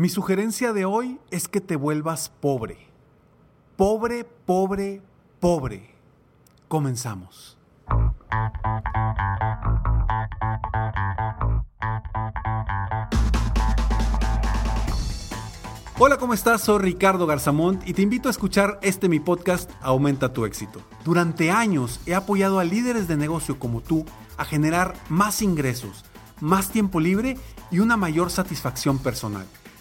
Mi sugerencia de hoy es que te vuelvas pobre. Pobre, pobre, pobre. Comenzamos. Hola, ¿cómo estás? Soy Ricardo Garzamont y te invito a escuchar este mi podcast Aumenta tu éxito. Durante años he apoyado a líderes de negocio como tú a generar más ingresos, más tiempo libre y una mayor satisfacción personal.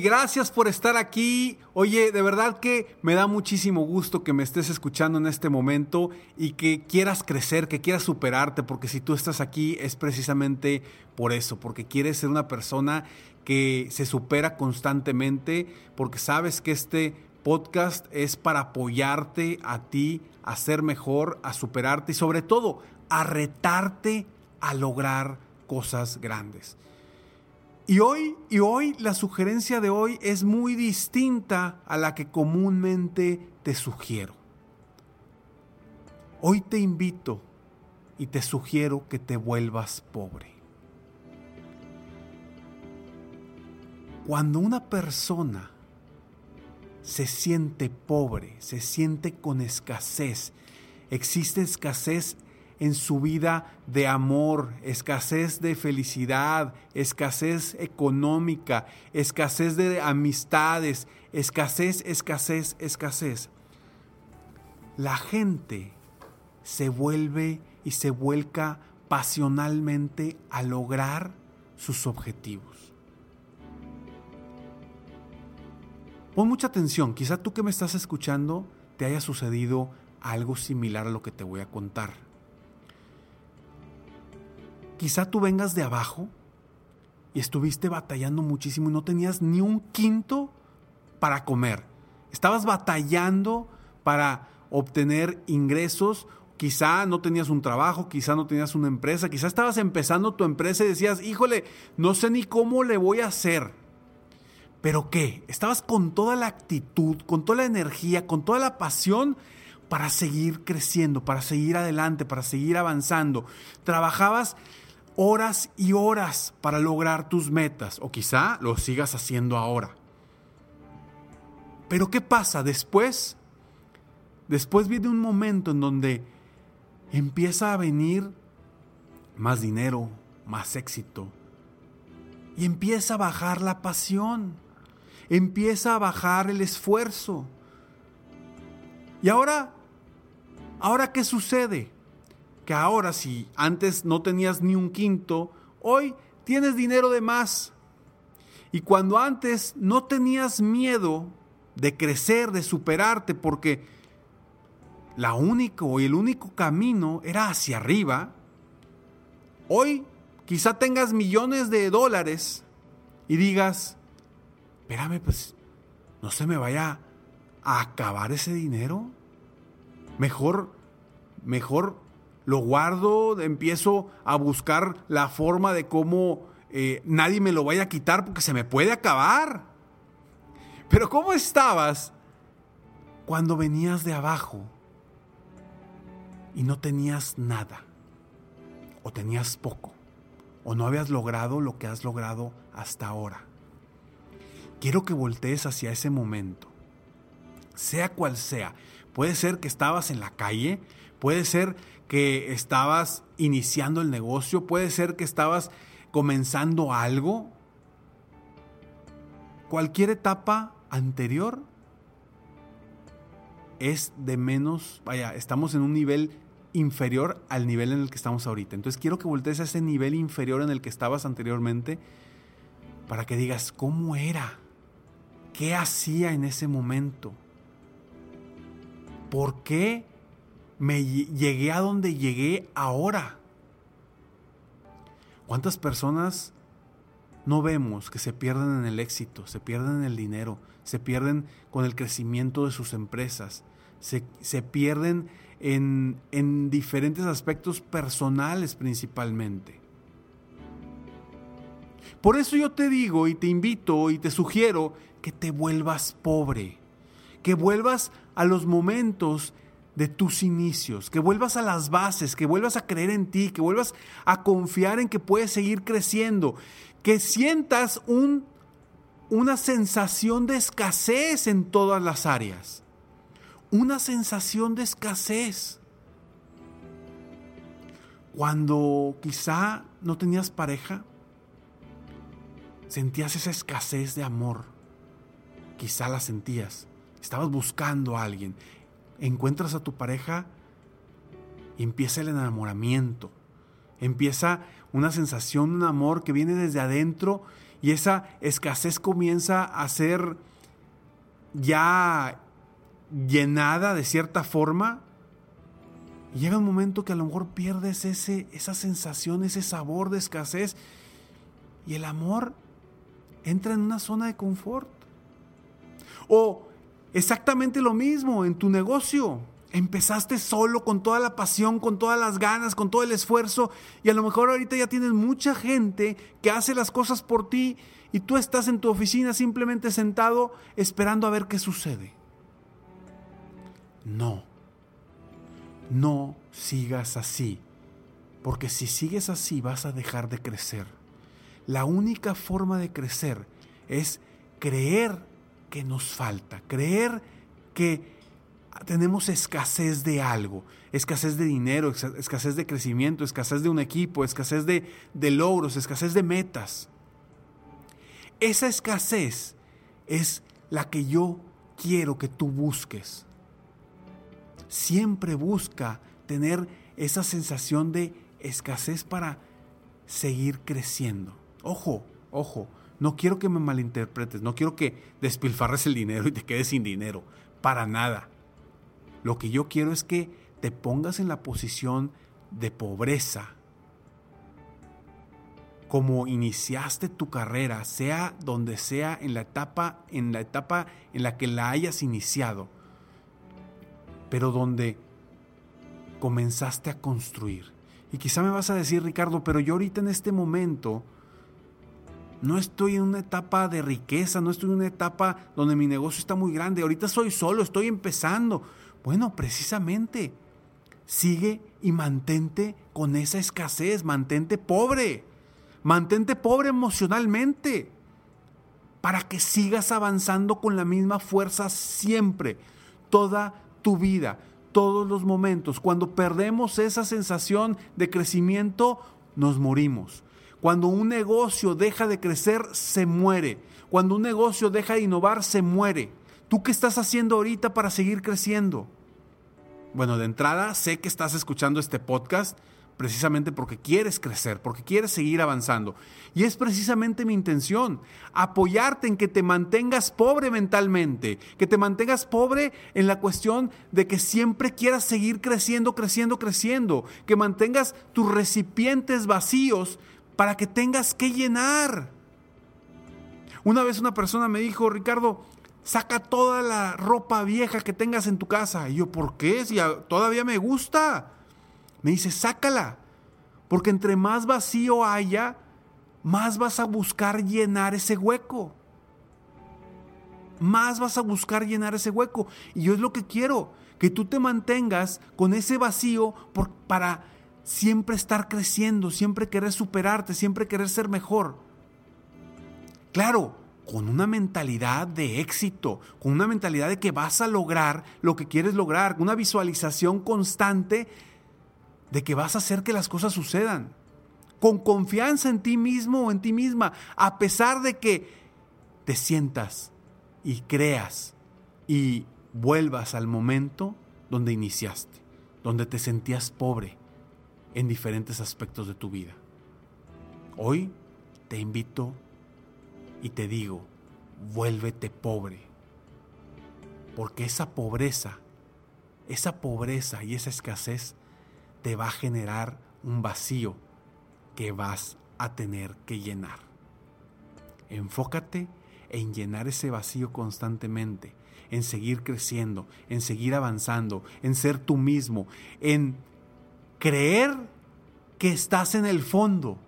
Gracias por estar aquí. Oye, de verdad que me da muchísimo gusto que me estés escuchando en este momento y que quieras crecer, que quieras superarte, porque si tú estás aquí es precisamente por eso, porque quieres ser una persona que se supera constantemente, porque sabes que este podcast es para apoyarte a ti a ser mejor, a superarte y sobre todo a retarte a lograr cosas grandes. Y hoy, y hoy la sugerencia de hoy es muy distinta a la que comúnmente te sugiero. Hoy te invito y te sugiero que te vuelvas pobre. Cuando una persona se siente pobre, se siente con escasez, existe escasez en su vida de amor, escasez de felicidad, escasez económica, escasez de amistades, escasez, escasez, escasez. La gente se vuelve y se vuelca pasionalmente a lograr sus objetivos. Pon mucha atención, quizá tú que me estás escuchando te haya sucedido algo similar a lo que te voy a contar. Quizá tú vengas de abajo y estuviste batallando muchísimo y no tenías ni un quinto para comer. Estabas batallando para obtener ingresos. Quizá no tenías un trabajo, quizá no tenías una empresa, quizá estabas empezando tu empresa y decías, híjole, no sé ni cómo le voy a hacer. Pero ¿qué? Estabas con toda la actitud, con toda la energía, con toda la pasión para seguir creciendo, para seguir adelante, para seguir avanzando. Trabajabas horas y horas para lograr tus metas, o quizá lo sigas haciendo ahora. Pero ¿qué pasa después? Después viene un momento en donde empieza a venir más dinero, más éxito, y empieza a bajar la pasión, empieza a bajar el esfuerzo. Y ahora, ¿ahora qué sucede? Que ahora si antes no tenías ni un quinto, hoy tienes dinero de más. Y cuando antes no tenías miedo de crecer, de superarte, porque la único y el único camino era hacia arriba, hoy quizá tengas millones de dólares y digas, espérame, pues no se me vaya a acabar ese dinero. Mejor, mejor lo guardo, empiezo a buscar la forma de cómo eh, nadie me lo vaya a quitar porque se me puede acabar. Pero ¿cómo estabas cuando venías de abajo y no tenías nada, o tenías poco, o no habías logrado lo que has logrado hasta ahora. Quiero que voltees hacia ese momento, sea cual sea. Puede ser que estabas en la calle, puede ser que estabas iniciando el negocio, puede ser que estabas comenzando algo. Cualquier etapa anterior es de menos, vaya, estamos en un nivel inferior al nivel en el que estamos ahorita. Entonces quiero que voltees a ese nivel inferior en el que estabas anteriormente para que digas, ¿cómo era? ¿Qué hacía en ese momento? ¿Por qué me llegué a donde llegué ahora? ¿Cuántas personas no vemos que se pierden en el éxito, se pierden en el dinero, se pierden con el crecimiento de sus empresas, se, se pierden en, diferentes aspectos personales principalmente. Por eso yo te digo y te invito y te sugiero que te vuelvas pobre, que vuelvas a los momentos de tus inicios, que vuelvas a las bases, que vuelvas a creer en ti, que vuelvas a confiar en que puedes seguir creciendo, que sientas un, una sensación de escasez en todas las áreas una sensación de escasez. Cuando quizá no tenías pareja, sentías esa escasez de amor. Quizá la sentías. Estabas buscando a alguien. Encuentras a tu pareja empieza el enamoramiento. Empieza una sensación, un amor que viene desde adentro y esa escasez comienza a ser ya llenada de cierta forma, y llega un momento que a lo mejor pierdes ese, esa sensación, ese sabor de escasez, y el amor entra en una zona de confort. O exactamente lo mismo en tu negocio. Empezaste solo con toda la pasión, con todas las ganas, con todo el esfuerzo y a lo mejor ahorita ya tienes mucha gente que hace las cosas por ti y tú estás en tu oficina simplemente sentado esperando a ver qué sucede. No, no sigas así, porque si sigues así vas a dejar de crecer. La única forma de crecer es creer que nos falta, creer que tenemos escasez de algo, escasez de dinero, escasez de crecimiento, escasez de un equipo, escasez de, de logros, escasez de metas. Esa escasez es la que yo quiero que tú busques siempre busca tener esa sensación de escasez para seguir creciendo. Ojo, ojo, no quiero que me malinterpretes, no quiero que despilfarres el dinero y te quedes sin dinero, para nada. Lo que yo quiero es que te pongas en la posición de pobreza. Como iniciaste tu carrera, sea donde sea en la etapa en la etapa en la que la hayas iniciado pero donde comenzaste a construir. Y quizá me vas a decir, Ricardo, pero yo ahorita en este momento no estoy en una etapa de riqueza, no estoy en una etapa donde mi negocio está muy grande, ahorita soy solo, estoy empezando. Bueno, precisamente, sigue y mantente con esa escasez, mantente pobre, mantente pobre emocionalmente, para que sigas avanzando con la misma fuerza siempre, toda tu vida, todos los momentos. Cuando perdemos esa sensación de crecimiento, nos morimos. Cuando un negocio deja de crecer, se muere. Cuando un negocio deja de innovar, se muere. ¿Tú qué estás haciendo ahorita para seguir creciendo? Bueno, de entrada, sé que estás escuchando este podcast precisamente porque quieres crecer, porque quieres seguir avanzando. Y es precisamente mi intención, apoyarte en que te mantengas pobre mentalmente, que te mantengas pobre en la cuestión de que siempre quieras seguir creciendo, creciendo, creciendo, que mantengas tus recipientes vacíos para que tengas que llenar. Una vez una persona me dijo, Ricardo, saca toda la ropa vieja que tengas en tu casa. Y yo, ¿por qué? Si todavía me gusta. Me dice, sácala, porque entre más vacío haya, más vas a buscar llenar ese hueco. más vas a buscar llenar ese hueco. Y yo es lo que quiero, que tú te mantengas con ese vacío por, para siempre estar creciendo, siempre querer superarte, siempre querer ser mejor. Claro, con una mentalidad de éxito, con una mentalidad de que vas a lograr lo que quieres lograr, una visualización constante de que vas a hacer que las cosas sucedan. Con confianza en ti mismo o en ti misma, a pesar de que te sientas y creas y vuelvas al momento donde iniciaste, donde te sentías pobre en diferentes aspectos de tu vida. Hoy te invito y te digo, vuélvete pobre, porque esa pobreza, esa pobreza y esa escasez te va a generar un vacío que vas a tener que llenar. Enfócate en llenar ese vacío constantemente, en seguir creciendo, en seguir avanzando, en ser tú mismo, en creer que estás en el fondo,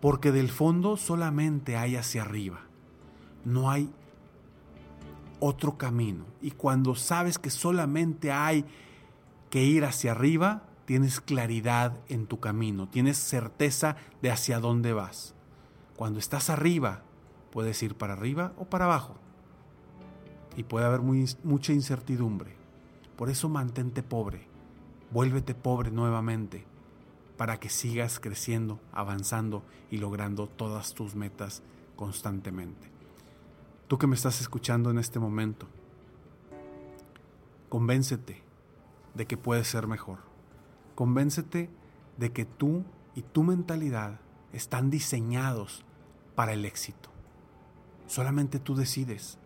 porque del fondo solamente hay hacia arriba. No hay otro camino. Y cuando sabes que solamente hay que ir hacia arriba, tienes claridad en tu camino, tienes certeza de hacia dónde vas. Cuando estás arriba, puedes ir para arriba o para abajo. Y puede haber mucha incertidumbre. Por eso mantente pobre, vuélvete pobre nuevamente, para que sigas creciendo, avanzando y logrando todas tus metas constantemente. Tú que me estás escuchando en este momento, convéncete de que puedes ser mejor Convéncete de que tú y tu mentalidad están diseñados para el éxito. Solamente tú decides.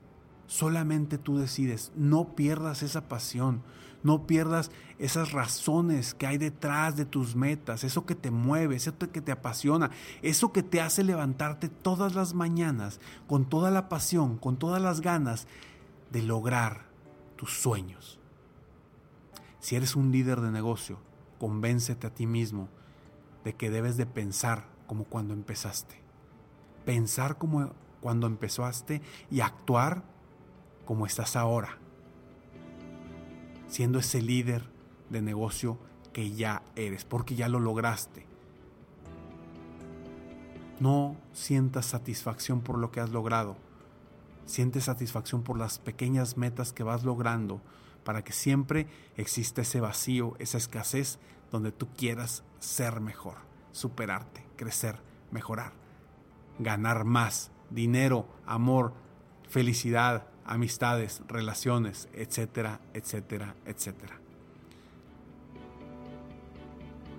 Solamente tú decides. No pierdas esa pasión. No pierdas esas razones que hay detrás de tus metas. Eso que te mueve, eso que te apasiona. Eso que te hace levantarte todas las mañanas con toda la pasión, con todas las ganas de lograr tus sueños. Si eres un líder de negocio, convéncete a ti mismo de que debes de pensar como cuando empezaste. Pensar como cuando empezaste y actuar como estás ahora. Siendo ese líder de negocio que ya eres, porque ya lo lograste. No sientas satisfacción por lo que has logrado. Sientes satisfacción por las pequeñas metas que vas logrando para que siempre exista ese vacío, esa escasez, donde tú quieras ser mejor, superarte, crecer, mejorar, ganar más, dinero, amor, felicidad, amistades, relaciones, etcétera, etcétera, etcétera.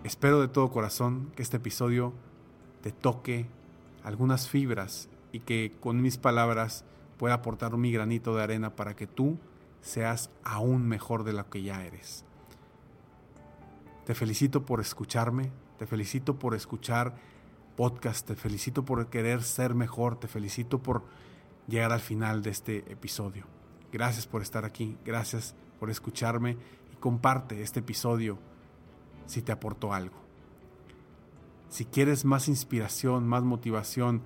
Espero de todo corazón que este episodio te toque algunas fibras y que con mis palabras pueda aportar mi granito de arena para que tú seas aún mejor de lo que ya eres. Te felicito por escucharme, te felicito por escuchar podcast, te felicito por querer ser mejor, te felicito por llegar al final de este episodio. Gracias por estar aquí, gracias por escucharme y comparte este episodio si te aportó algo. Si quieres más inspiración, más motivación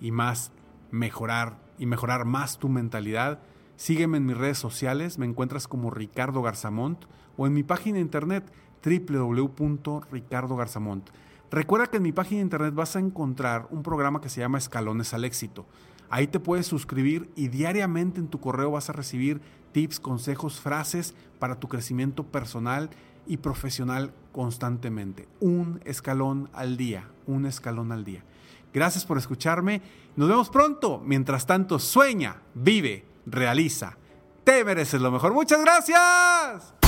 y más mejorar y mejorar más tu mentalidad, Sígueme en mis redes sociales, me encuentras como Ricardo Garzamont o en mi página de internet www.ricardogarzamont. Recuerda que en mi página de internet vas a encontrar un programa que se llama Escalones al Éxito. Ahí te puedes suscribir y diariamente en tu correo vas a recibir tips, consejos, frases para tu crecimiento personal y profesional constantemente. Un escalón al día, un escalón al día. Gracias por escucharme. Nos vemos pronto. Mientras tanto, sueña, vive realiza. Te mereces lo mejor. Muchas gracias.